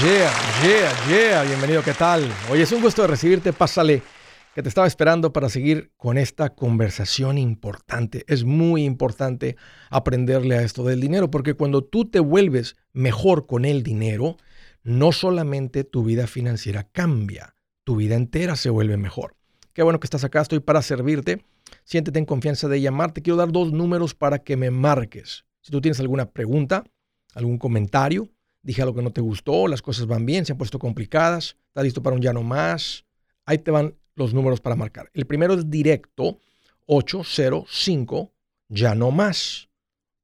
Yeah, yeah, yeah. Bienvenido, ¿qué tal? Oye, es un gusto recibirte. Pásale, que te estaba esperando para seguir con esta conversación importante. Es muy importante aprenderle a esto del dinero, porque cuando tú te vuelves mejor con el dinero, no solamente tu vida financiera cambia, tu vida entera se vuelve mejor. Qué bueno que estás acá, estoy para servirte. Siéntete en confianza de llamarte. Quiero dar dos números para que me marques. Si tú tienes alguna pregunta, algún comentario, dije algo que no te gustó, las cosas van bien, se han puesto complicadas, estás listo para un ya no más. Ahí te van los números para marcar. El primero es directo 805 ya no más.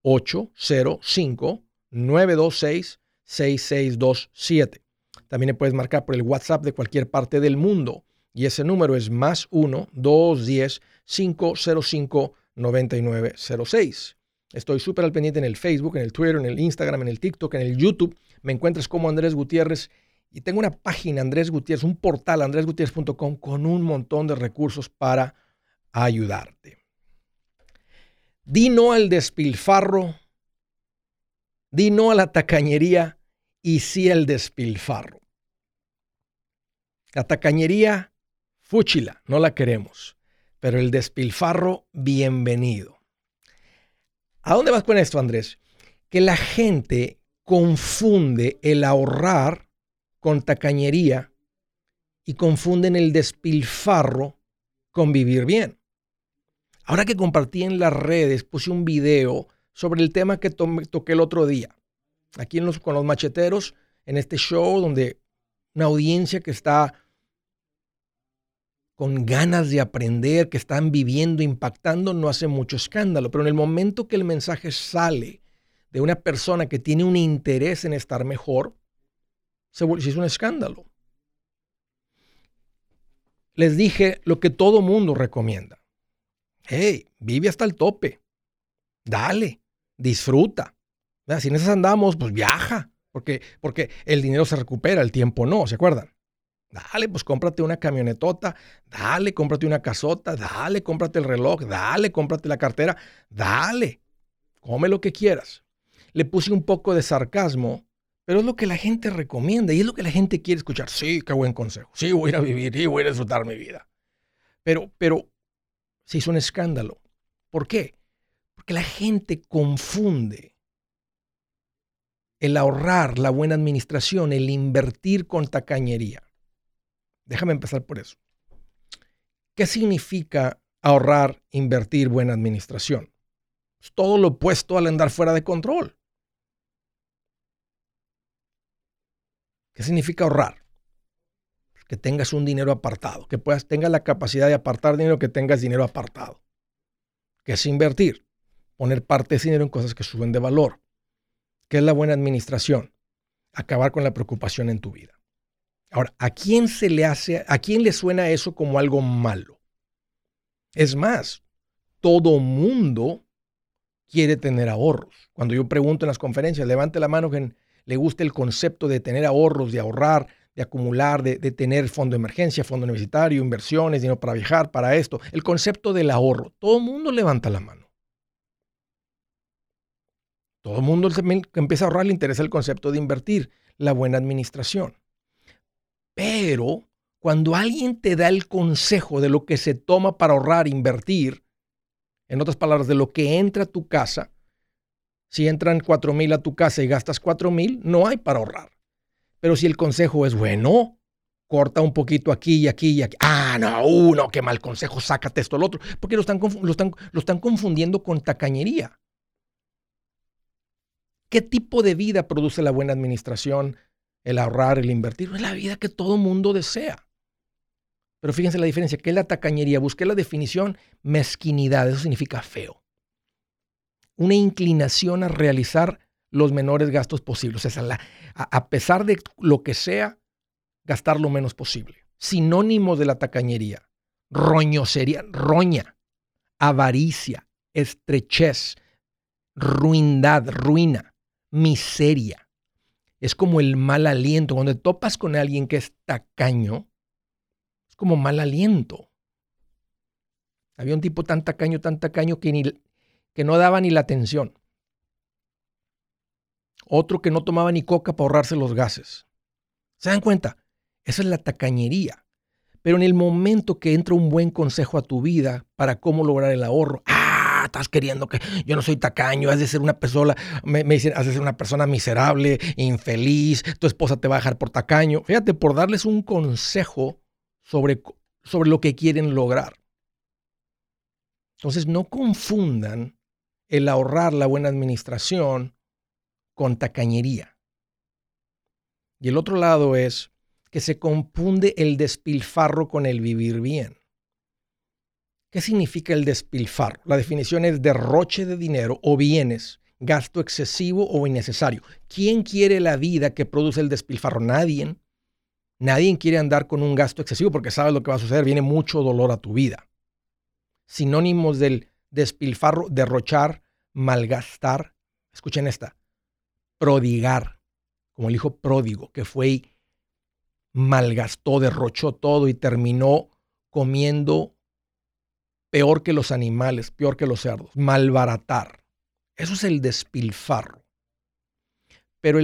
805 926 6627. También le puedes marcar por el WhatsApp de cualquier parte del mundo. Y ese número es más 1 210 505 9906. Estoy súper al pendiente en el Facebook, en el Twitter, en el Instagram, en el TikTok, en el YouTube. Me encuentras como Andrés Gutiérrez y tengo una página, Andrés Gutiérrez, un portal, andresgutierrez.com, con un montón de recursos para ayudarte. Di no al despilfarro, di no a la tacañería y sí al despilfarro. La tacañería, fúchila, no la queremos, pero el despilfarro, bienvenido. ¿A dónde vas con esto, Andrés? Que la gente confunde el ahorrar con tacañería y confunden el despilfarro con vivir bien. Ahora que compartí en las redes, puse un video sobre el tema que toqué el otro día. Aquí con los macheteros, en este show donde una audiencia que está con ganas de aprender, que están viviendo, impactando, no hace mucho escándalo. Pero en el momento que el mensaje sale de una persona que tiene un interés en estar mejor, se hizo un escándalo. Les dije lo que todo mundo recomienda. Hey, vive hasta el tope. Dale, disfruta. Si en esas andamos, pues viaja. Porque, porque el dinero se recupera, el tiempo no, ¿se acuerdan? Dale, pues cómprate una camionetota, dale, cómprate una casota, dale, cómprate el reloj, dale, cómprate la cartera, dale, come lo que quieras. Le puse un poco de sarcasmo, pero es lo que la gente recomienda y es lo que la gente quiere escuchar. Sí, qué buen consejo. Sí, voy a ir a vivir y voy a disfrutar mi vida. Pero, pero se hizo un escándalo. ¿Por qué? Porque la gente confunde el ahorrar, la buena administración, el invertir con tacañería. Déjame empezar por eso. ¿Qué significa ahorrar, invertir, buena administración? Es todo lo opuesto al andar fuera de control. ¿Qué significa ahorrar? Que tengas un dinero apartado, que puedas tengas la capacidad de apartar dinero, que tengas dinero apartado. ¿Qué es invertir? Poner parte de ese dinero en cosas que suben de valor. ¿Qué es la buena administración? Acabar con la preocupación en tu vida. Ahora, ¿a quién se le hace, a quién le suena eso como algo malo? Es más, todo mundo quiere tener ahorros. Cuando yo pregunto en las conferencias, levante la mano que le gusta el concepto de tener ahorros, de ahorrar, de acumular, de, de tener fondo de emergencia, fondo universitario, inversiones, dinero para viajar, para esto. El concepto del ahorro. Todo el mundo levanta la mano. Todo el mundo que empieza a ahorrar le interesa el concepto de invertir, la buena administración. Pero cuando alguien te da el consejo de lo que se toma para ahorrar, invertir, en otras palabras, de lo que entra a tu casa, si entran cuatro mil a tu casa y gastas cuatro mil, no hay para ahorrar. Pero si el consejo es bueno, corta un poquito aquí y aquí y aquí. Ah, no, uno, qué mal consejo, sácate esto, lo otro. Porque lo están confundiendo con tacañería. ¿Qué tipo de vida produce la buena administración el ahorrar, el invertir, es la vida que todo mundo desea. Pero fíjense la diferencia, ¿qué es la tacañería? Busqué la definición, mezquinidad, eso significa feo. Una inclinación a realizar los menores gastos posibles, o sea, a, a pesar de lo que sea, gastar lo menos posible. Sinónimo de la tacañería, roñosería, roña, avaricia, estrechez, ruindad, ruina, miseria es como el mal aliento. Cuando topas con alguien que es tacaño, es como mal aliento. Había un tipo tan tacaño, tan tacaño que, ni, que no daba ni la atención. Otro que no tomaba ni coca para ahorrarse los gases. ¿Se dan cuenta? Esa es la tacañería. Pero en el momento que entra un buen consejo a tu vida para cómo lograr el ahorro, ah, estás queriendo que yo no soy tacaño, has de ser una persona, me, dicen, has de ser una persona miserable, infeliz, tu esposa te va a dejar por tacaño. Fíjate, por darles un consejo sobre, sobre lo que quieren lograr. Entonces, no confundan el ahorrar la buena administración con tacañería. Y el otro lado es que se confunde el despilfarro con el vivir bien. ¿Qué significa el despilfarro? La definición es derroche de dinero o bienes, gasto excesivo o innecesario. ¿Quién quiere la vida que produce el despilfarro? Nadie. Nadie quiere andar con un gasto excesivo porque sabe lo que va a suceder. Viene mucho dolor a tu vida. Sinónimos del despilfarro, derrochar, malgastar. Escuchen esta. Prodigar, como el hijo pródigo que fue y malgastó, derrochó todo y terminó comiendo peor que los animales, peor que los cerdos, malbaratar. Eso es el despilfarro. Pero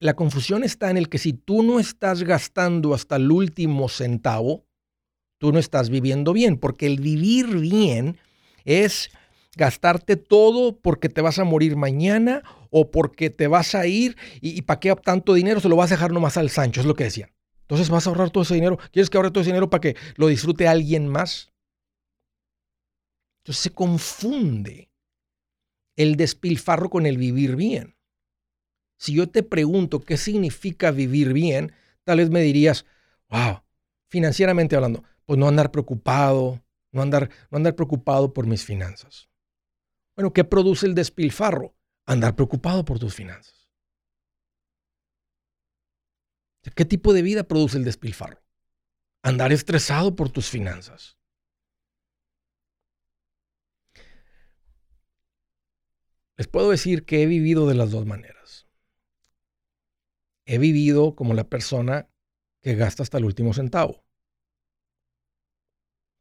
la confusión está en el que si tú no estás gastando hasta el último centavo, tú no estás viviendo bien, porque el vivir bien es gastarte todo porque te vas a morir mañana o porque te vas a ir y, y para qué tanto dinero se lo vas a dejar nomás al Sancho, es lo que decían. Entonces vas a ahorrar todo ese dinero. ¿Quieres que ahorre todo ese dinero para que lo disfrute alguien más? Entonces se confunde el despilfarro con el vivir bien. Si yo te pregunto qué significa vivir bien, tal vez me dirías, wow, financieramente hablando, pues no andar preocupado, no andar, no andar preocupado por mis finanzas. Bueno, ¿qué produce el despilfarro? Andar preocupado por tus finanzas. ¿Qué tipo de vida produce el despilfarro? Andar estresado por tus finanzas. Les puedo decir que he vivido de las dos maneras. He vivido como la persona que gasta hasta el último centavo.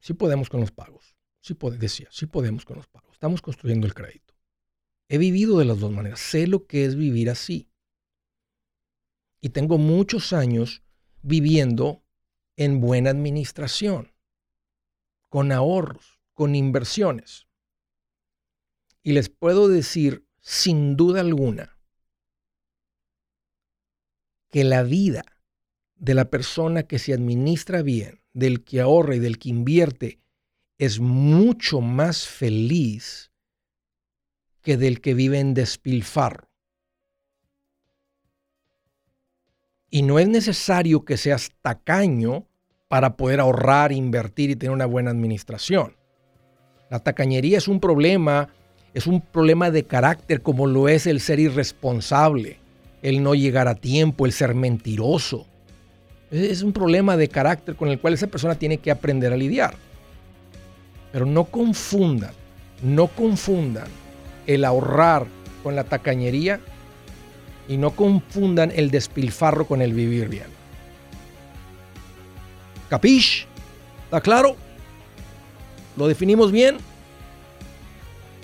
Sí podemos con los pagos. Sí decía, sí podemos con los pagos. Estamos construyendo el crédito. He vivido de las dos maneras. Sé lo que es vivir así y tengo muchos años viviendo en buena administración, con ahorros, con inversiones. Y les puedo decir sin duda alguna que la vida de la persona que se administra bien, del que ahorra y del que invierte, es mucho más feliz que del que vive en despilfarro. Y no es necesario que seas tacaño para poder ahorrar, invertir y tener una buena administración. La tacañería es un problema, es un problema de carácter como lo es el ser irresponsable, el no llegar a tiempo, el ser mentiroso. Es un problema de carácter con el cual esa persona tiene que aprender a lidiar. Pero no confundan, no confundan el ahorrar con la tacañería y no confundan el despilfarro con el vivir bien. ¿Capish? ¿Está claro? ¿Lo definimos bien?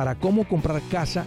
para cómo comprar casa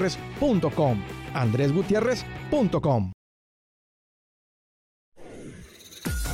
andresgutierrez.com. andresgutierrez.com.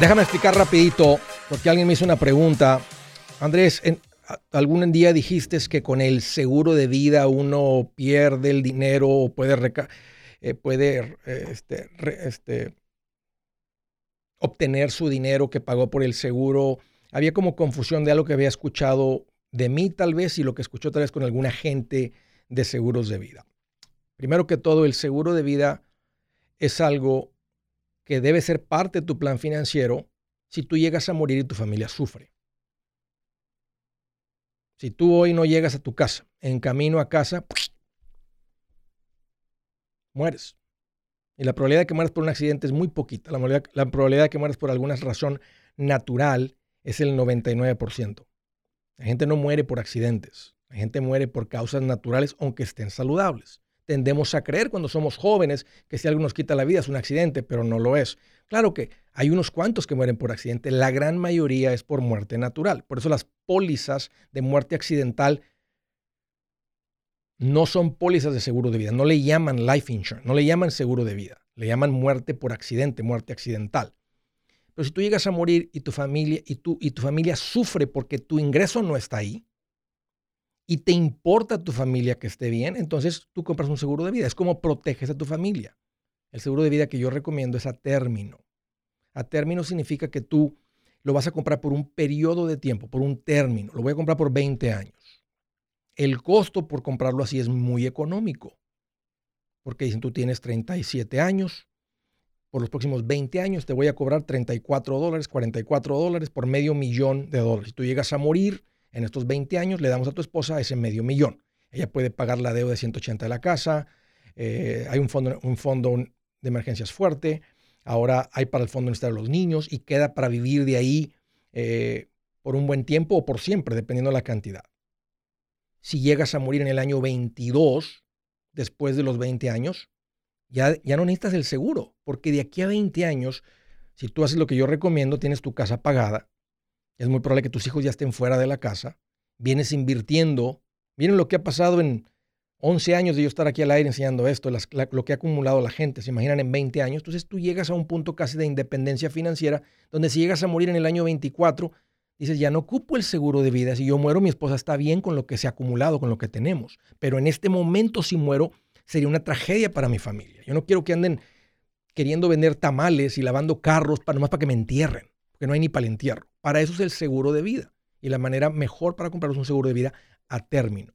Déjame explicar rapidito, porque alguien me hizo una pregunta. Andrés, en, algún día dijiste que con el seguro de vida uno pierde el dinero o puede, eh, eh, este, este, obtener su dinero que pagó por el seguro. Había como confusión de algo que había escuchado de mí tal vez y lo que escuchó tal vez con algún agente de seguros de vida. Primero que todo, el seguro de vida es algo que debe ser parte de tu plan financiero si tú llegas a morir y tu familia sufre. Si tú hoy no llegas a tu casa, en camino a casa, mueres. Y la probabilidad de que mueras por un accidente es muy poquita. La probabilidad, la probabilidad de que mueras por alguna razón natural es el 99%. La gente no muere por accidentes. La gente muere por causas naturales, aunque estén saludables tendemos a creer cuando somos jóvenes que si algo nos quita la vida es un accidente, pero no lo es. Claro que hay unos cuantos que mueren por accidente, la gran mayoría es por muerte natural. Por eso las pólizas de muerte accidental no son pólizas de seguro de vida, no le llaman life insurance, no le llaman seguro de vida, le llaman muerte por accidente, muerte accidental. Pero si tú llegas a morir y tu familia y tu, y tu familia sufre porque tu ingreso no está ahí, y te importa tu familia que esté bien, entonces tú compras un seguro de vida. Es como proteges a tu familia. El seguro de vida que yo recomiendo es a término. A término significa que tú lo vas a comprar por un periodo de tiempo, por un término. Lo voy a comprar por 20 años. El costo por comprarlo así es muy económico. Porque dicen, tú tienes 37 años, por los próximos 20 años te voy a cobrar 34 dólares, 44 dólares por medio millón de dólares. Si tú llegas a morir, en estos 20 años le damos a tu esposa ese medio millón. Ella puede pagar la deuda de 180 de la casa, eh, hay un fondo, un fondo de emergencias fuerte, ahora hay para el fondo de los niños y queda para vivir de ahí eh, por un buen tiempo o por siempre, dependiendo de la cantidad. Si llegas a morir en el año 22, después de los 20 años, ya, ya no necesitas el seguro, porque de aquí a 20 años, si tú haces lo que yo recomiendo, tienes tu casa pagada, es muy probable que tus hijos ya estén fuera de la casa, vienes invirtiendo, miren lo que ha pasado en 11 años de yo estar aquí al aire enseñando esto, lo que ha acumulado la gente, se imaginan en 20 años, entonces tú llegas a un punto casi de independencia financiera, donde si llegas a morir en el año 24, dices, ya no ocupo el seguro de vida, si yo muero mi esposa está bien con lo que se ha acumulado, con lo que tenemos, pero en este momento si muero sería una tragedia para mi familia. Yo no quiero que anden queriendo vender tamales y lavando carros para nomás para que me entierren, porque no hay ni para el entierro. Para eso es el seguro de vida. Y la manera mejor para comprarlos un seguro de vida a término.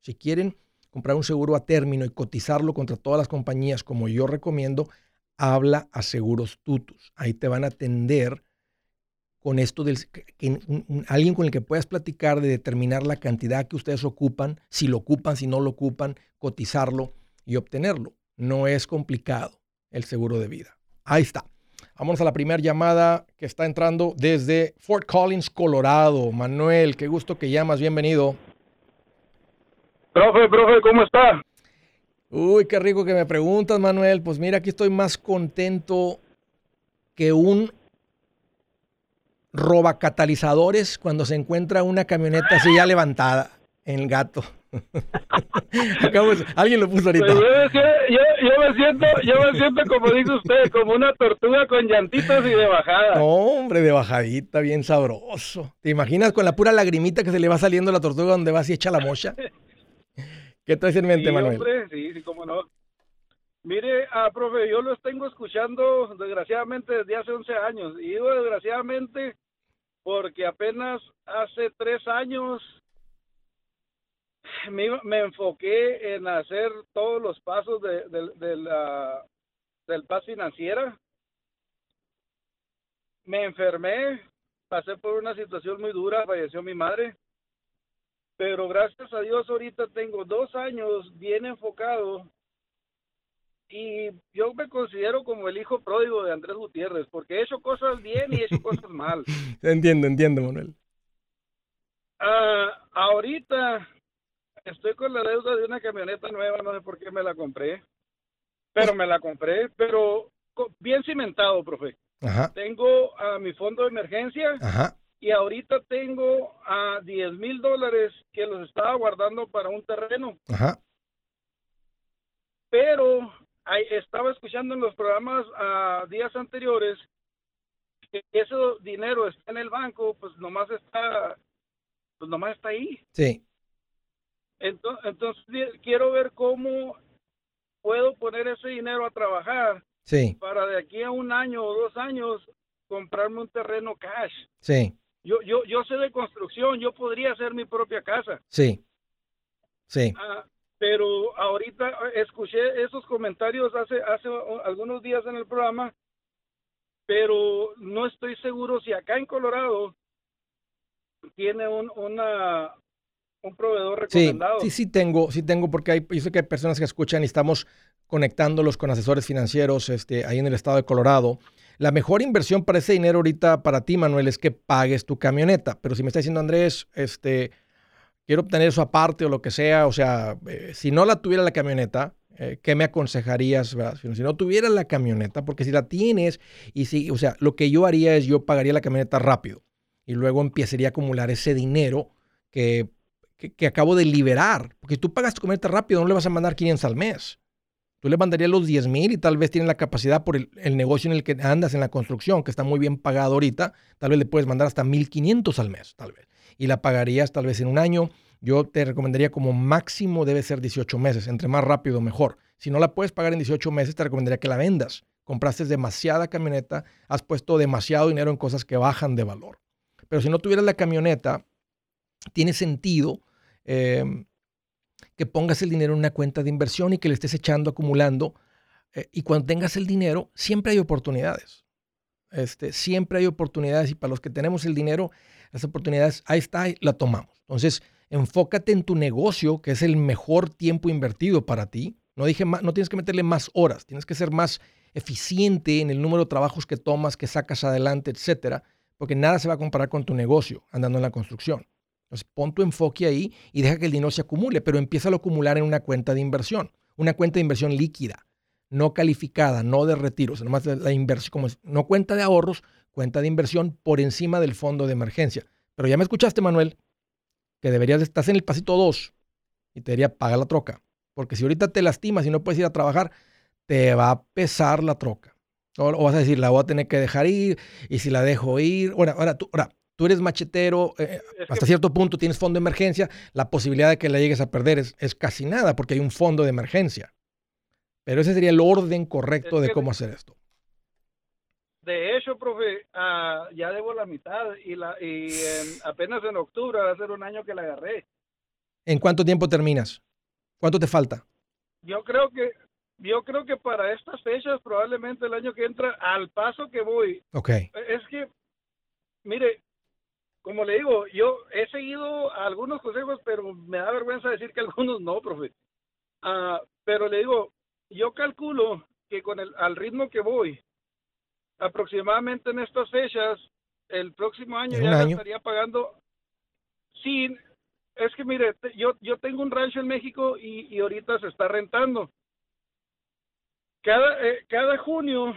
Si quieren comprar un seguro a término y cotizarlo contra todas las compañías como yo recomiendo, habla a Seguros Tutus. Ahí te van a atender con esto del alguien con el que puedas platicar de determinar la cantidad que ustedes ocupan, si lo ocupan, si no lo ocupan, cotizarlo y obtenerlo. No es complicado el seguro de vida. Ahí está. Vamos a la primera llamada que está entrando desde Fort Collins, Colorado. Manuel, qué gusto que llamas, bienvenido. Profe, profe, ¿cómo está? Uy, qué rico que me preguntas, Manuel. Pues mira, aquí estoy más contento que un robacatalizadores cuando se encuentra una camioneta así ya levantada en el gato. alguien lo puso ahorita. Pues yo, me siento, yo me siento como dice usted, como una tortuga con llantitas y de bajada. hombre, de bajadita, bien sabroso. ¿Te imaginas con la pura lagrimita que se le va saliendo la tortuga donde va así echa la mocha? ¿Qué traes en mente, Manuel? sí, sí, cómo no. Mire, ah, profe, yo los tengo escuchando desgraciadamente desde hace 11 años. Y digo desgraciadamente porque apenas hace tres años me, enfoqué en hacer todos los pasos de, de, la, del paz financiera. Me enfermé, pasé por una situación muy dura, falleció mi madre, pero gracias a Dios ahorita tengo dos años bien enfocado y yo me considero como el hijo pródigo de Andrés Gutiérrez, porque he hecho cosas bien y he hecho cosas mal. entiendo, entiendo, Manuel. Ah, ahorita estoy con la deuda de una camioneta nueva, no sé por qué me la compré, pero me la compré, pero bien cimentado, profe. Tengo a mi fondo de emergencia y ahorita tengo a 10 mil dólares que los estaba guardando para un terreno. Pero estaba escuchando en los programas a días anteriores que ese dinero está en el banco, pues nomás está, pues nomás está ahí. Sí. Entonces, entonces quiero ver cómo puedo poner ese dinero a trabajar. Sí. Para de aquí a un año o dos años comprarme un terreno cash. Sí. Yo, yo, yo sé de construcción, yo podría hacer mi propia casa. Sí. Sí. Ah, pero ahorita eh, escuché esos comentarios hace, hace algunos días en el programa, pero no estoy seguro si acá en Colorado tiene un, una, un proveedor recomendado. Sí, sí, sí tengo, sí tengo, porque hay, yo sé que hay personas que escuchan y estamos conectándolos con asesores financieros este, ahí en el estado de Colorado. La mejor inversión para ese dinero ahorita para ti, Manuel, es que pagues tu camioneta. Pero si me está diciendo Andrés, este, quiero obtener eso aparte o lo que sea, o sea, eh, si no la tuviera la camioneta, eh, ¿qué me aconsejarías? Si no tuviera la camioneta, porque si la tienes y si, o sea, lo que yo haría es yo pagaría la camioneta rápido y luego empezaría a acumular ese dinero que, que, acabo de liberar, porque tú pagas tu camioneta rápido, no le vas a mandar 500 al mes. Tú le mandarías los 10 mil y tal vez tienes la capacidad por el, el, negocio en el que andas en la construcción, que está muy bien pagado ahorita, tal vez le puedes mandar hasta 1500 al mes, tal vez y la pagarías tal vez en un año. Yo te recomendaría como máximo debe ser 18 meses, entre más rápido mejor. Si no la puedes pagar en 18 meses, te recomendaría que la vendas. Compraste demasiada camioneta, has puesto demasiado dinero en cosas que bajan de valor. Pero si no tuvieras la camioneta, tiene sentido em, que pongas el dinero en una cuenta de inversión y que le estés echando, acumulando. Eh, y cuando tengas el dinero, siempre hay oportunidades. Este, siempre hay oportunidades y para los que tenemos el dinero, las oportunidades, ahí está, la tomamos. Entonces, enfócate en tu negocio, que es el mejor tiempo invertido para ti. No dije no tienes que meterle más horas, tienes que ser más eficiente en el número de trabajos que tomas, que sacas adelante, etcétera, porque nada se va a comparar con tu negocio andando en la construcción. Entonces, pon tu enfoque ahí y deja que el dinero se acumule, pero empieza a acumular en una cuenta de inversión, una cuenta de inversión líquida, no calificada, no de retiros, nomás la inversión, como no cuenta de ahorros, cuenta de inversión por encima del fondo de emergencia. Pero ya me escuchaste, Manuel, que deberías, estás en el pasito 2 y te debería pagar la troca. Porque si ahorita te lastimas y no puedes ir a trabajar, te va a pesar la troca. O, vas a decir, la voy a tener que dejar ir, y si la dejo ir, ahora, ahora, tú, ahora, tú eres machetero, eh, hasta cierto punto tienes fondo de emergencia, la posibilidad de que la llegues a perder es, es, casi nada, porque hay un fondo de emergencia. Pero ese sería el orden correcto de cómo hacer esto. De hecho, profe, uh, ya debo la mitad y, la, y apenas en octubre va a ser un año que la agarré. ¿En cuánto tiempo terminas? ¿Cuánto te falta? Yo creo que yo creo que para estas fechas probablemente el año que entra al paso que voy. Ok. Es que mire, como le digo, yo he seguido algunos consejos, pero me da vergüenza decir que algunos no, profe. Uh, pero le digo, yo calculo que con el al ritmo que voy aproximadamente en estas fechas, el próximo año ya estaría pagando sin es que mire, yo yo tengo un rancho en México y, y ahorita se está rentando. Cada eh, cada junio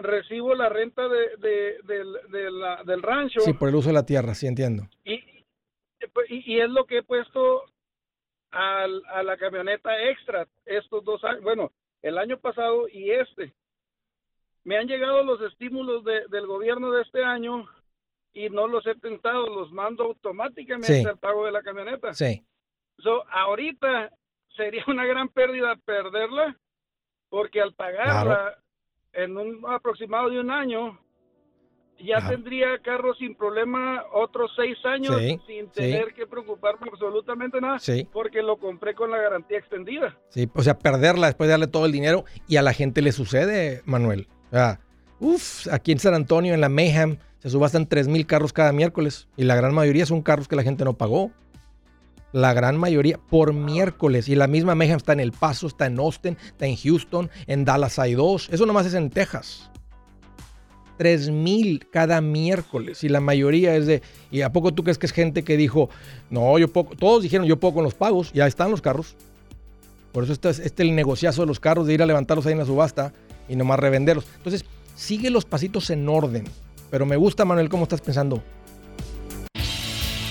recibo la renta de, de, la, del rancho. Sí, por el uso de la tierra, sí entiendo. Y, y, y es lo que he puesto al- a la camioneta extra estos dos años, bueno, el año pasado y este. Me han llegado los estímulos de- del gobierno de este año y no los he tentado, los mando automáticamente Sí. al pago de la camioneta. Sí. So, ahorita sería una gran pérdida perderla, porque al pagarla en un aproximado de un año, ya tendría carro sin problema otros seis años Sí, sin sí. tener que preocuparme absolutamente nada, Sí. porque lo compré con la garantía extendida. Sí, o sea, perderla después de darle todo el dinero y a la gente le sucede, Manuel. O sea, uf, aquí en San Antonio, en la Mayhem, se subastan 3 mil carros cada miércoles y la gran mayoría son carros que la gente no pagó. La gran mayoría por miércoles. Y la misma Mayhem está en El Paso, está en Austin, está en Houston, en Dallas hay dos. Eso nomás es en Texas. 3 mil cada miércoles y la mayoría es de... ¿Y a poco tú crees que es gente que dijo, no, yo puedo, todos dijeron yo puedo con los pagos, ya están los carros. Por eso este es este el negociazo de los carros, de ir a levantarlos ahí en la subasta y nomás revenderlos. Entonces, sigue los pasitos en orden. Pero me gusta, Manuel, cómo estás pensando.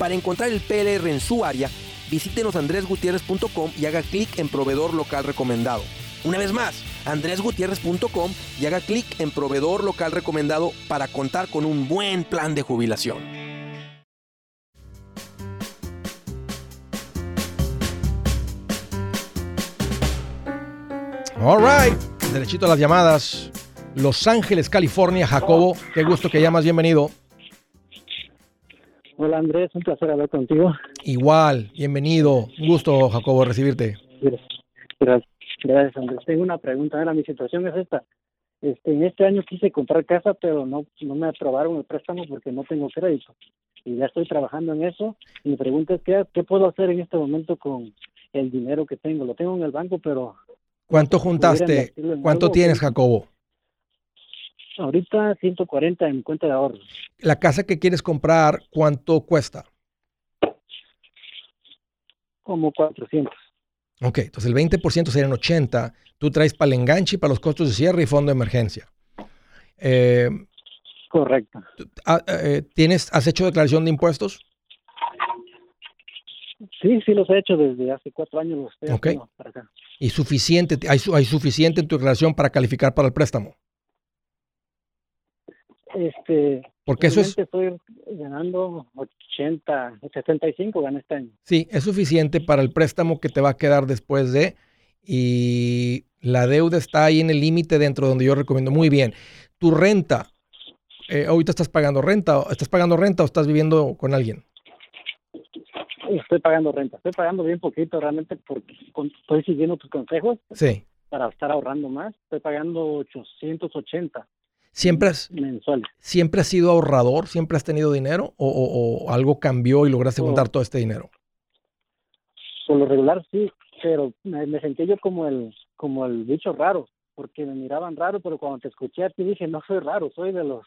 Para encontrar el PLR en su área, visítenos andresgutierrez.com y haga clic en proveedor local recomendado. Una vez más, andresgutierrez.com y haga clic en proveedor local recomendado para contar con un buen plan de jubilación. All right. Derechito a las llamadas. Los Ángeles, California. Jacobo, qué gusto que llamas. Bienvenido. Hola Andrés, un placer hablar contigo. Igual, bienvenido. Un gusto, Jacobo, recibirte. Gracias, gracias Andrés. Tengo una pregunta. Ahora mi situación es esta. Este, en este año quise comprar casa, pero no, no me aprobaron el préstamo porque no tengo crédito. Y ya estoy trabajando en eso. Y mi pregunta es, ¿qué, qué puedo hacer en este momento con el dinero que tengo? Lo tengo en el banco, pero ¿Cuánto ¿Pudiera juntaste? ¿Cuánto tienes, Jacobo? Ahorita 140 en cuenta de ahorros. La casa que quieres comprar, ¿cuánto cuesta? Como 400. Ok, entonces el 20% serían 80. Tú traes para el enganche y para los costos de cierre y fondo de emergencia. Eh, Correcto. ah, eh, ¿tienes, ¿Has hecho declaración de impuestos? Sí, sí los he hecho desde hace cuatro años. Los estoy Ok. haciendo para acá. ¿Y suficiente, hay, hay suficiente en tu declaración para calificar para el préstamo? Este, Porque eso es, estoy ganando 80, 75 gané este año. sí, es suficiente para el préstamo que te va a quedar después de, y la deuda está ahí en el límite dentro donde yo recomiendo. Muy bien. Tu renta, eh, ahorita estás pagando renta, o- ¿estás pagando renta o estás viviendo con alguien? Estoy pagando renta, estoy pagando bien poquito realmente porque estoy siguiendo tus consejos Sí. para estar ahorrando más. Estoy pagando 880 ¿Siempre has, mensuales. ¿Siempre has sido ahorrador? ¿Siempre has tenido dinero? ¿O, o- o algo cambió y lograste juntar todo este dinero? Por lo regular sí, pero me, me sentí yo como el como el bicho raro, porque me miraban raro, pero cuando te escuché a ti dije, no soy raro, soy de los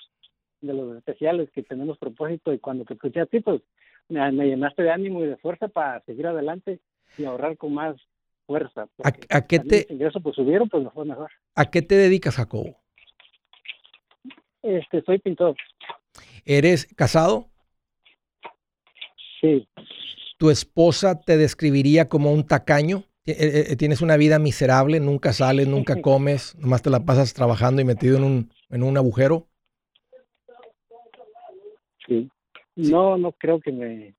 de los especiales que tenemos propósito y cuando te escuché a ti, pues me, me llenaste de ánimo y de fuerza para seguir adelante y ahorrar con más fuerza. ¿A, qué te, ingresos pues subieron, pues mejor. ¿A qué te dedicas, Jacobo? Este, soy pintor, ¿Eres casado? sí, ¿Tu esposa te describiría como un tacaño? Ti- eh, eh, ¿Tienes una vida miserable? ¿Nunca sales, nunca comes? ¿Nomás te la pasas trabajando y metido en un, en un agujero? sí. No, no creo que me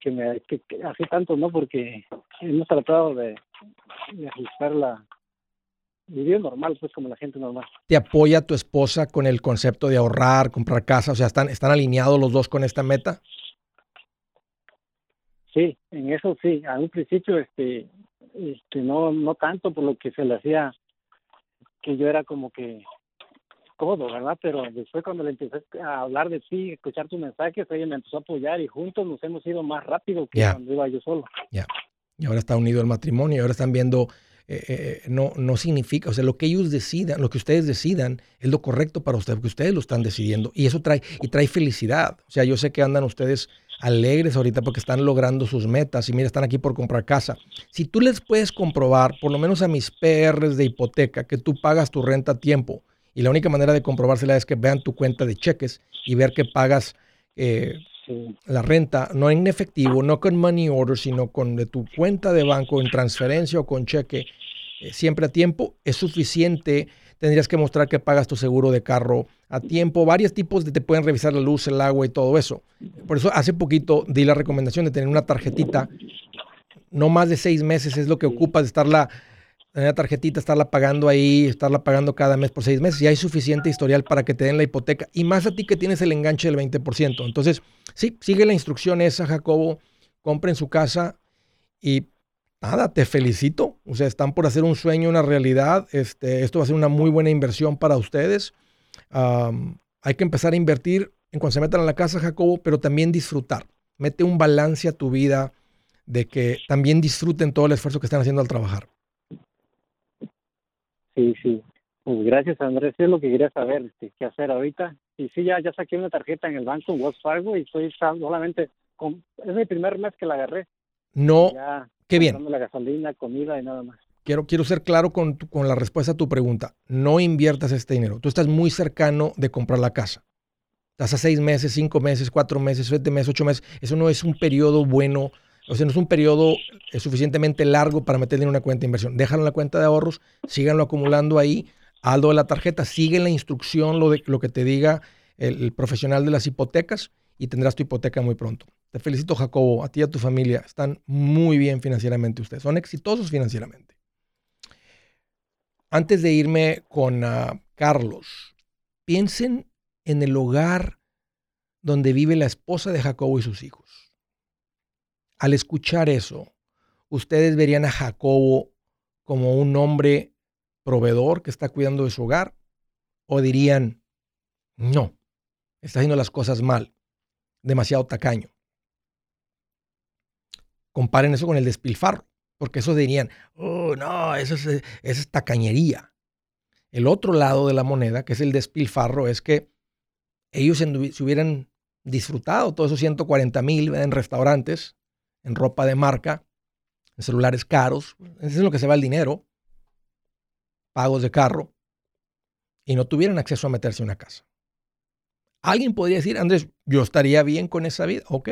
que me que, que así tanto no porque hemos tratado de, de ajustar la vivir normal pues como la gente normal ¿Te apoya tu esposa con el concepto de ahorrar, comprar casa? O sea, ¿están, están alineados los dos con esta meta? sí en eso sí a un principio este este, no, no tanto por lo que se le hacía, que yo era como que todo, ¿verdad? Pero después cuando le empecé a hablar de ti, escuchar tus mensajes, ella me empezó a apoyar y juntos nos hemos ido más rápido que cuando iba yo solo. Ya. Y ahora está unido el matrimonio, y ahora están viendo eh, eh, no, no significa, o sea, lo que ellos decidan, lo que ustedes decidan es lo correcto para ustedes, porque ustedes lo están decidiendo y eso trae, y trae felicidad. O sea, yo sé que andan ustedes alegres ahorita porque están logrando sus metas y mira, están aquí por comprar casa. Si tú les puedes comprobar, por lo menos a mis PRs de hipoteca, que tú pagas tu renta a tiempo y la única manera de comprobársela es que vean tu cuenta de cheques y ver que pagas eh, la renta, no en efectivo, no con money order, sino con de tu cuenta de banco en transferencia o con cheque, eh, siempre a tiempo, es suficiente. Tendrías que mostrar que pagas tu seguro de carro a tiempo. Varios tipos de te pueden revisar la luz, el agua y todo eso. Por eso hace poquito di la recomendación de tener una tarjetita. No más de seis meses es lo que ocupa de estarla tener la tarjetita, estarla pagando ahí, estarla pagando cada mes por seis meses, ya hay suficiente historial para que te den la hipoteca y más a ti que tienes el enganche del 20%. Entonces, sí, sigue la instrucción esa, Jacobo, compren su casa y nada, te felicito. O sea, están por hacer un sueño una realidad. Este, esto va a ser una muy buena inversión para ustedes. hay que empezar a invertir en cuando se metan a la casa, Jacobo, pero también disfrutar. Mete un balance a tu vida de que también disfruten todo el esfuerzo que están haciendo al trabajar. Sí, sí. Pues gracias, Andrés. es lo que quería saber, este, qué hacer ahorita. Y sí, ya, ya saqué una tarjeta en el banco, en Wells Fargo, y estoy solamente, con, es mi primer mes que la agarré. No, qué bien. la gasolina, comida y nada más. Quiero, quiero ser claro con, con la respuesta a tu pregunta. No inviertas este dinero. Tú estás muy cercano de comprar la casa. Estás a seis meses, cinco meses, cuatro meses, siete meses, ocho meses. Eso no es un periodo bueno o sea, no es un periodo eh, suficientemente largo para meterle en una cuenta de inversión. Déjalo en la cuenta de ahorros, síganlo acumulando ahí, algo de la tarjeta, sigue la instrucción, lo, de, lo que te diga el, profesional de las hipotecas y tendrás tu hipoteca muy pronto. Te felicito, Jacobo, a ti y a tu familia. Están muy bien financieramente ustedes, son exitosos financieramente. Antes de irme con ah, Carlos, piensen en el hogar donde vive la esposa de Jacobo y sus hijos. Al escuchar eso, ustedes verían a Jacobo como un hombre proveedor que está cuidando de su hogar o dirían, no, está haciendo las cosas mal, demasiado tacaño. Comparen eso con el despilfarro, porque eso dirían, oh, no, eso es, eso es tacañería. El otro lado de la moneda, que es el despilfarro, es que ellos se hubieran disfrutado todos esos 140 mil en restaurantes, en ropa de marca, en celulares caros. Eso es lo que se va el dinero. Pagos de carro. Y no tuvieran acceso a meterse en una casa. Alguien podría decir, Andrés, yo estaría bien con esa vida. Ok.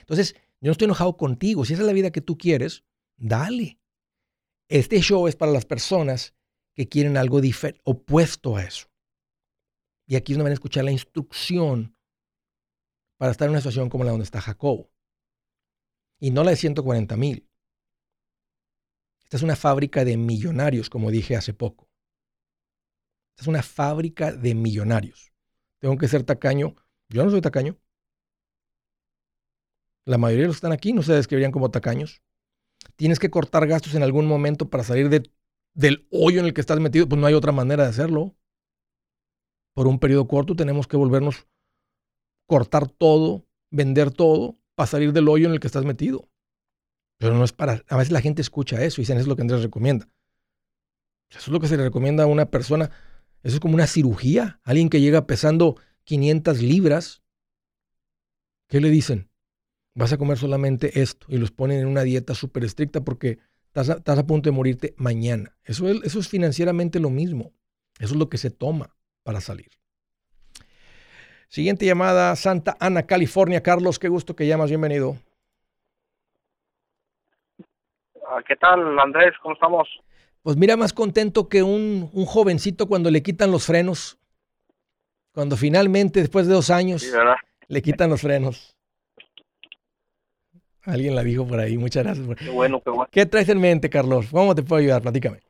Entonces, yo no estoy enojado contigo. Si esa es la vida que tú quieres, dale. Este show es para las personas que quieren algo opuesto a eso. Y aquí es donde van a escuchar la instrucción para estar en una situación como la donde está Jacobo y no la de 140 mil. Esta es una fábrica de millonarios, como dije hace poco. Esta es una fábrica de millonarios. Tengo que ser tacaño. Yo no soy tacaño. La mayoría de los que están aquí no se describirían como tacaños. Tienes que cortar gastos en algún momento para salir de, del hoyo en el que estás metido. Pues no hay otra manera de hacerlo. Por un periodo corto tenemos que volvernos cortar todo, vender todo para salir del hoyo en el que estás metido. Pero no es para... A veces la gente escucha eso y dicen, eso es lo que Andrés recomienda. Eso es lo que se le recomienda a una persona. Eso es como una cirugía. Alguien que llega pesando 500 libras. ¿Qué le dicen? Vas a comer solamente esto. Y los ponen en una dieta súper estricta porque estás a, punto de morirte mañana. Eso eso es financieramente lo mismo. Eso es lo que se toma para salir. Siguiente llamada, Santa Ana, California. Carlos, qué gusto que llamas, bienvenido. Ah, ¿Qué tal, Andrés? ¿Cómo estamos? Pues mira, más contento que un, jovencito cuando le quitan los frenos. Cuando finalmente, después de dos años, le quitan los frenos. Alguien la dijo por ahí, muchas gracias. Qué bueno, qué bueno. ¿Qué traes en mente, Carlos? ¿Cómo te puedo ayudar? Platícame.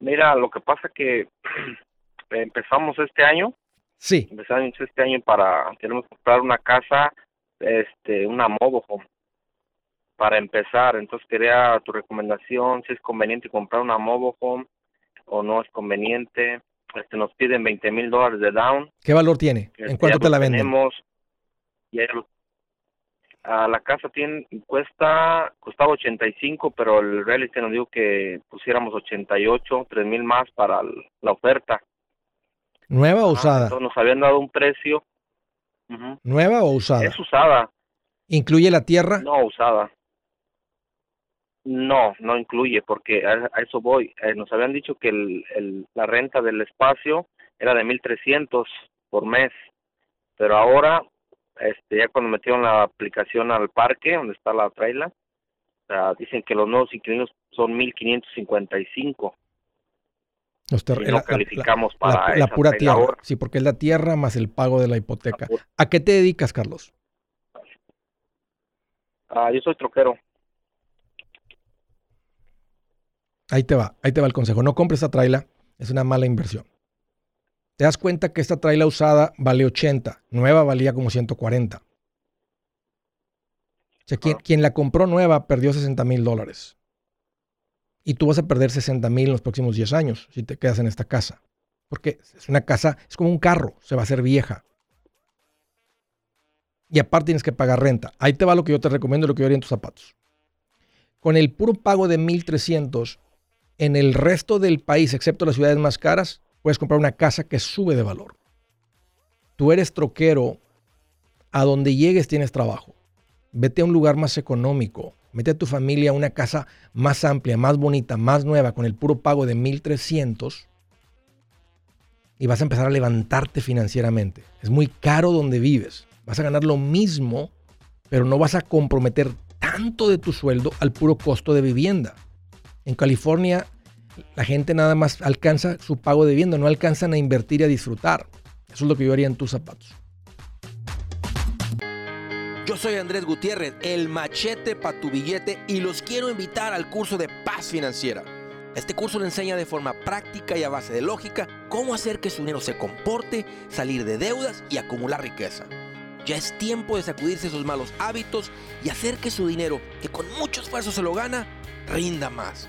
Mira, lo que pasa que empezamos este año Sí. Empezamos este año para, queremos comprar una casa, este, una modo home. para empezar. Entonces quería tu recomendación, si es conveniente comprar una mobile home o no es conveniente. Este, nos piden 20 mil dólares de down. ¿Qué valor tiene? ¿En Este, cuánto te la venden? tenemos, ya lo- Ah, la casa tiene cuesta costaba 85, pero el real estate nos dijo que pusiéramos 88, 3 mil más para la oferta. ¿Nueva o Ah, usada? entonces nos habían dado un precio. ¿Nueva o usada? Es usada, ¿Incluye la tierra? no usada. No, no incluye, porque a, a eso voy. Eh, nos habían dicho que el, el, la renta del espacio era de 1.300 por mes, pero ahora, este, ya cuando metieron la aplicación al parque, donde está la sea, dicen que los nuevos inquilinos son 1.555 Los ter- y no la- calificamos la- para la esa pura tierra. Sí, porque es la tierra más el pago de la hipoteca. La ¿A qué te dedicas, Carlos? Ah, yo soy troquero. Ahí te va, ahí te va el consejo. No compres esta traila, es una mala inversión. Te das cuenta que esta traila usada vale 80, nueva valía como 140. O sea, quien, quien la compró nueva perdió 60 mil dólares. Y tú vas a perder 60 mil en los próximos 10 años si te quedas en esta casa. Porque es una casa, es como un carro, se va a hacer vieja. Y aparte tienes que pagar renta. Ahí te va lo que yo te recomiendo, lo que yo haría en tus zapatos. Con el puro pago de 1.300, en el resto del país, excepto las ciudades más caras, puedes comprar una casa que sube de valor. Tú eres troquero, a donde llegues tienes trabajo. Vete a un lugar más económico. Mete a tu familia a una casa más amplia, más bonita, más nueva, con el puro pago de 1.300 y vas a empezar a levantarte financieramente. Es muy caro donde vives. Vas a ganar lo mismo, pero no vas a comprometer tanto de tu sueldo al puro costo de vivienda. En California, la gente nada más alcanza su pago de vivienda, no alcanzan a invertir y a disfrutar. Eso es lo que yo haría en tus zapatos. Yo soy Andrés Gutiérrez, el machete para tu billete y los quiero invitar al curso de paz financiera. Este curso le enseña de forma práctica y a base de lógica cómo hacer que su dinero se comporte, salir de deudas y acumular riqueza. Ya es tiempo de sacudirse esos malos hábitos y hacer que su dinero, que con mucho esfuerzo se lo gana, rinda más.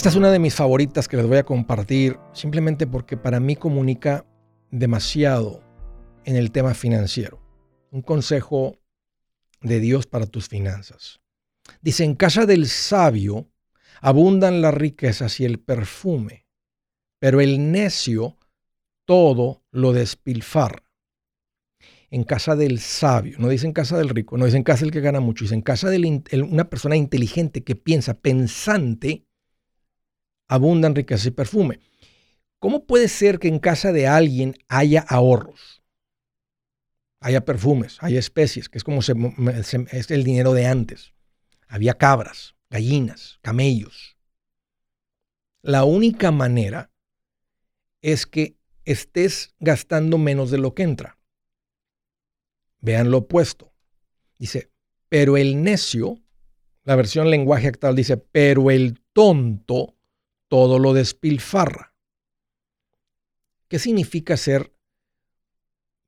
Esta es una de mis favoritas que les voy a compartir simplemente porque para mí comunica demasiado en el tema financiero. Un consejo de Dios para tus finanzas. Dice, en casa del sabio abundan las riquezas y el perfume, pero el necio todo lo despilfarra. En casa del sabio, no dice en casa del rico, no dice en casa del que gana mucho, dice en casa de una persona inteligente que piensa, pensante, abundan riquezas y perfume. ¿Cómo puede ser que en casa de alguien haya ahorros? Haya perfumes, haya especies, que es como es el dinero de antes. Había cabras, gallinas, camellos. La única manera es que estés gastando menos de lo que entra. Vean lo opuesto. Dice, pero el necio, la versión lenguaje actual dice, pero el tonto todo lo despilfarra. ¿Qué significa ser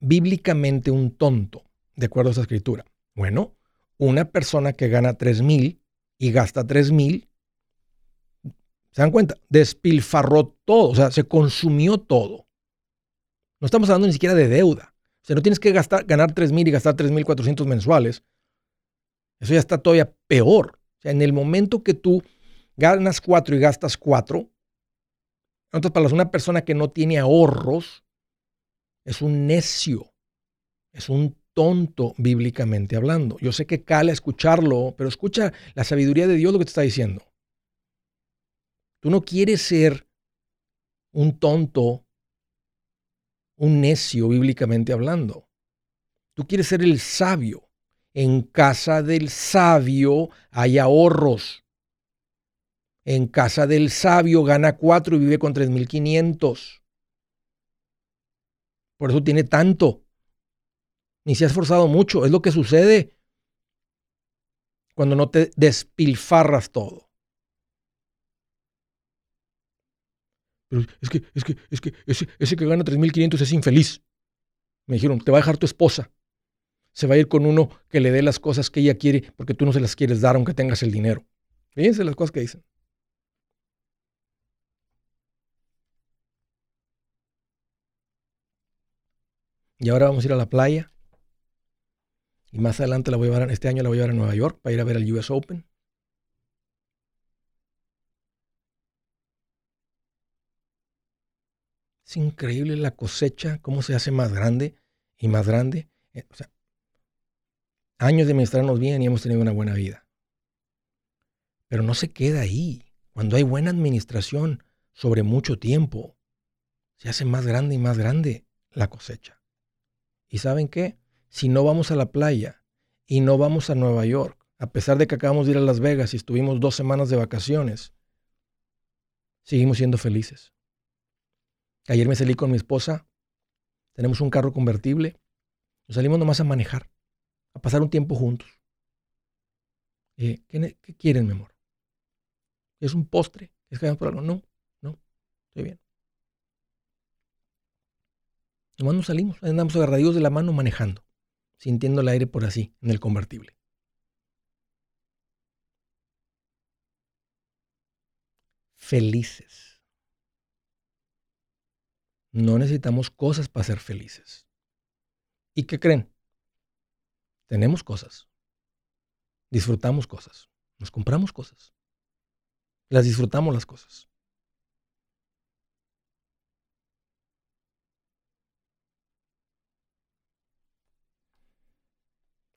bíblicamente un tonto, de acuerdo a esa escritura? Bueno, una persona que gana 3 mil y gasta 3 mil, ¿se dan cuenta? Despilfarró todo, o sea, se consumió todo. No estamos hablando ni siquiera de deuda. O sea, no tienes que gastar, ganar 3 mil y gastar 3 mil 400 mensuales. Eso ya está todavía peor. O sea, en el momento que tú ganas 4 y gastas 4, En otras palabras, una persona que no tiene ahorros es un necio, es un tonto bíblicamente hablando. Yo sé que cala escucharlo, pero escucha la sabiduría de Dios lo que te está diciendo. Tú no quieres ser un tonto, un necio bíblicamente hablando. Tú quieres ser el sabio. En casa del sabio hay ahorros. En casa del sabio gana cuatro y vive con 3.500. Por eso tiene tanto. Ni se ha esforzado mucho. Es lo que sucede cuando no te despilfarras todo. Pero es que, es que, es que ese, ese que gana 3.500 es infeliz. Me dijeron, te va a dejar tu esposa se va a ir con uno que le dé las cosas que ella quiere porque tú no se las quieres dar aunque tengas el dinero. Fíjense las cosas que dicen. Y ahora vamos a ir a la playa. Y más adelante la voy a llevar, este año la voy a llevar a Nueva York para ir a ver el US Open. Es increíble la cosecha, cómo se hace más grande y más grande. Eh, o sea, años de administrarnos bien y hemos tenido una buena vida. Pero no se queda ahí. Cuando hay buena administración sobre mucho tiempo, se hace más grande y más grande la cosecha. ¿Y saben qué? Si no vamos a la playa y no vamos a Nueva York, a pesar de que acabamos de ir a Las Vegas y estuvimos dos semanas de vacaciones, seguimos siendo felices. Ayer me salí con mi esposa, tenemos un carro convertible, nos salimos nomás a manejar a pasar un tiempo juntos. ¿qué, quieren, mi amor? ¿Es un postre? ¿Es que por algo? No, no, estoy bien. Nomás nos salimos, andamos agarraditos de la mano manejando, sintiendo el aire por así, en el convertible. Felices. No necesitamos cosas para ser felices. ¿Y qué creen? Tenemos cosas. Disfrutamos cosas. Nos compramos cosas. Las disfrutamos las cosas.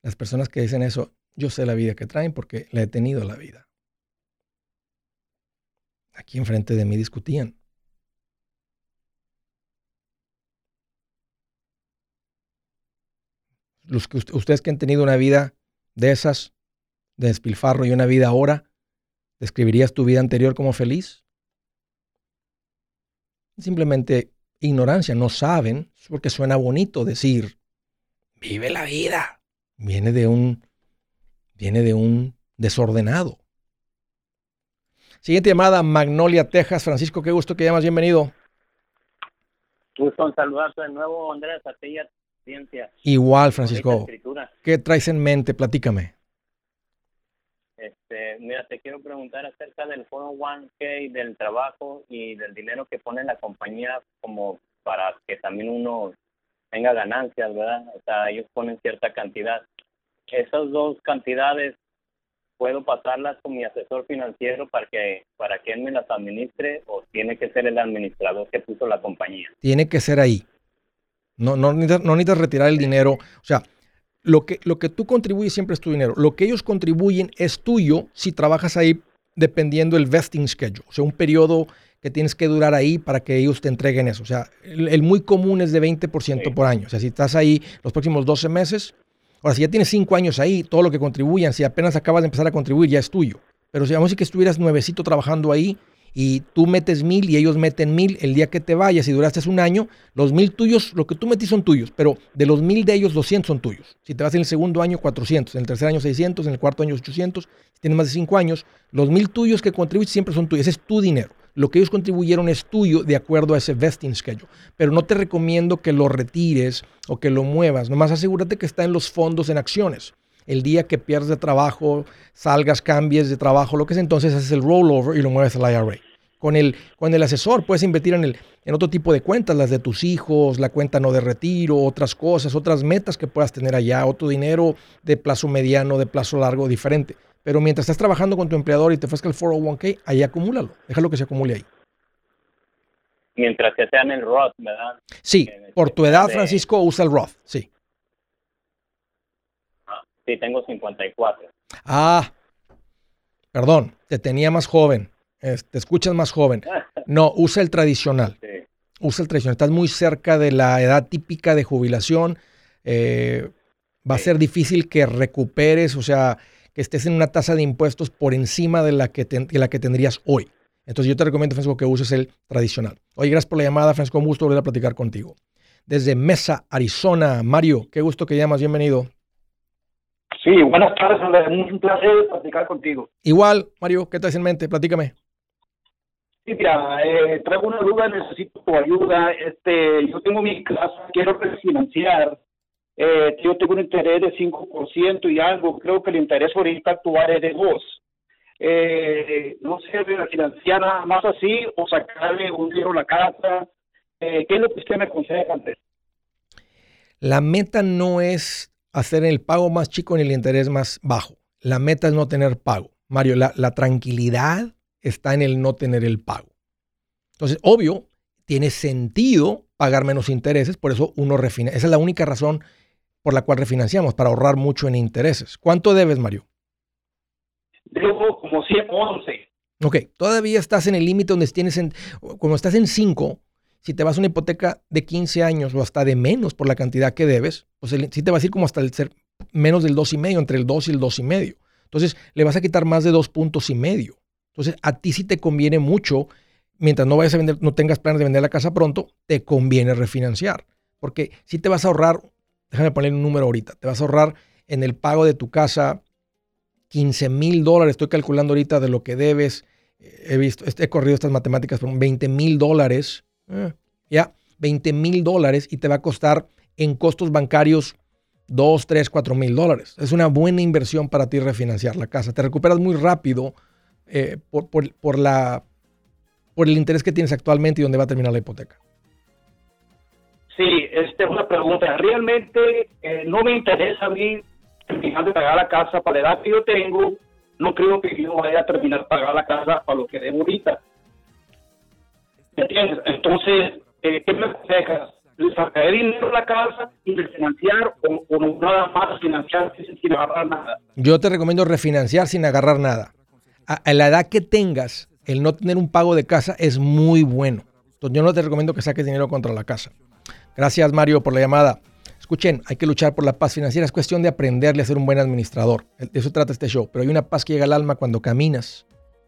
Las personas que dicen eso, yo sé la vida que traen porque la he tenido la vida. Aquí enfrente de mí discutían. los que ustedes que han tenido una vida de esas, de despilfarro y una vida ahora, ¿describirías tu vida anterior como feliz? Simplemente ignorancia, no saben, porque suena bonito decir, vive la vida. Viene de un, viene de un desordenado. Siguiente llamada, Magnolia, Texas. Francisco, qué gusto que llamas, bienvenido. Gusto en saludarte de nuevo, Andrés, a Igual, Francisco. ¿Qué traes en mente? Platícame. Este, mira, te quiero preguntar acerca del 401k, del trabajo y del dinero que pone la compañía como para que también uno tenga ganancias, ¿verdad? O sea, ellos ponen cierta cantidad. Esas dos cantidades puedo pasarlas con mi asesor financiero para que para que él me las administre o tiene que ser el administrador que puso la compañía. Tiene que ser ahí. No, no, necesitas, retirar el dinero. O sea, lo que, lo que tú contribuyes siempre es tu dinero. Lo que ellos contribuyen es tuyo si trabajas ahí dependiendo el vesting schedule. O sea, un periodo que tienes que durar ahí para que ellos te entreguen eso. O sea, el, muy común es de 20% por año. O sea, si estás ahí los próximos 12 meses, ahora si ya tienes 5 años ahí, todo lo que contribuyan, si apenas acabas de empezar a contribuir, ya es tuyo. Pero si vamos a decir que estuvieras nuevecito trabajando ahí, y tú metes mil y ellos meten mil, el día que te vayas y duraste un año, los mil tuyos, lo que tú metís son tuyos, pero de los mil de ellos, 200 son tuyos. Si te vas en el segundo año, 400, en el tercer año, 600, en el cuarto año, 800, si tienes más de cinco años, los mil tuyos que contribuiste siempre son tuyos, ese es tu dinero. Lo que ellos contribuyeron es tuyo de acuerdo a ese vesting schedule. Pero no te recomiendo que lo retires o que lo muevas. Nomás asegúrate que está en los fondos en acciones el día que pierdes de trabajo, salgas, cambies de trabajo, lo que es entonces haces el rollover y lo mueves al IRA. Con el, con el asesor puedes invertir en, el, en otro tipo de cuentas, las de tus hijos, la cuenta no de retiro, otras cosas, otras metas que puedas tener allá, otro dinero de plazo mediano, de plazo largo, diferente. Pero mientras estás trabajando con tu empleador y te ofrezca el 401k, ahí acumúlalo. Déjalo que se acumule ahí. mientras que sea en el Roth, ¿verdad? Sí, por tu edad, Francisco, usa el Roth, sí. Sí, tengo 54. Ah, perdón, te tenía más joven. Es- te escuchas más joven. No, usa el tradicional. Sí. Usa el tradicional. Estás muy cerca de la edad típica de jubilación. eh, va a ser difícil que recuperes, o sea, que estés en una tasa de impuestos por encima de la que, ten- de la que tendrías hoy. Entonces yo te recomiendo, Francisco, que uses el tradicional. Oye, gracias por la llamada, Francisco. Un gusto volver a platicar contigo. Desde Mesa, Arizona. Mario, qué gusto que llamas. Bienvenido. Sí, buenas tardes. Un placer platicar contigo. Igual, Mario, ¿qué te hace en mente? Platícame. Sí, mira, eh, traigo una duda, necesito tu ayuda. Este, yo tengo mi casa, quiero refinanciar. Eh, yo tengo un interés de 5% y algo. Creo que el interés ahorita actual es de 2. Eh, no sé, refinanciar nada más así o sacarle un dinero a la casa. Eh, ¿Qué es lo que usted me aconseja, Andrés? La meta no es hacer el pago más chico ni el interés más bajo. La meta es no tener pago. Mario, la, la tranquilidad está en el no tener el pago. Entonces, obvio, tiene sentido pagar menos intereses, por eso uno refinancia. Esa es la única razón por la cual refinanciamos, para ahorrar mucho en intereses. ¿Cuánto debes, Mario? Debo como 100, 11. Ok, todavía estás en el límite donde tienes, en, como estás en 5, si te vas a una hipoteca de 15 años o hasta de menos por la cantidad que debes, pues el, sí te vas a ir como hasta el ser menos del 2,5, entre el 2 y el 2,5. Entonces, le vas a quitar más de dos puntos y medio. Entonces, a ti sí te conviene mucho, mientras no vayas a vender, no tengas planes de vender la casa pronto, te conviene refinanciar. Porque si te vas a ahorrar, déjame poner un número ahorita, te vas a ahorrar en el pago de tu casa 15 mil dólares, estoy calculando ahorita de lo que debes, he visto, he corrido estas matemáticas por 20 mil dólares, eh, ya, 20 mil dólares y te va a costar en costos bancarios 2, 3, 4 mil dólares. Es una buena inversión para ti refinanciar la casa. Te recuperas muy rápido eh, por, por, la, por el interés que tienes actualmente y donde va a terminar la hipoteca. Sí, esta es una pregunta. Realmente eh, no me interesa a mí terminar de pagar la casa para la edad que yo tengo. No creo que yo vaya a terminar de pagar la casa para lo que debo ahorita. ¿Me entiendes? Entonces, eh, ¿qué me aconsejas? ¿Sacaré dinero de la casa y refinanciar o, o nada más financiar sin, sin agarrar nada? Yo te recomiendo refinanciar sin agarrar nada. A, a, la edad que tengas, el no tener un pago de casa es muy bueno. Entonces, yo no te recomiendo que saques dinero contra la casa. Gracias, Mario, por la llamada. Escuchen, hay que luchar por la paz financiera. Es cuestión de aprenderle a ser un buen administrador. De eso trata este show. Pero hay una paz que llega al alma cuando caminas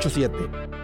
887.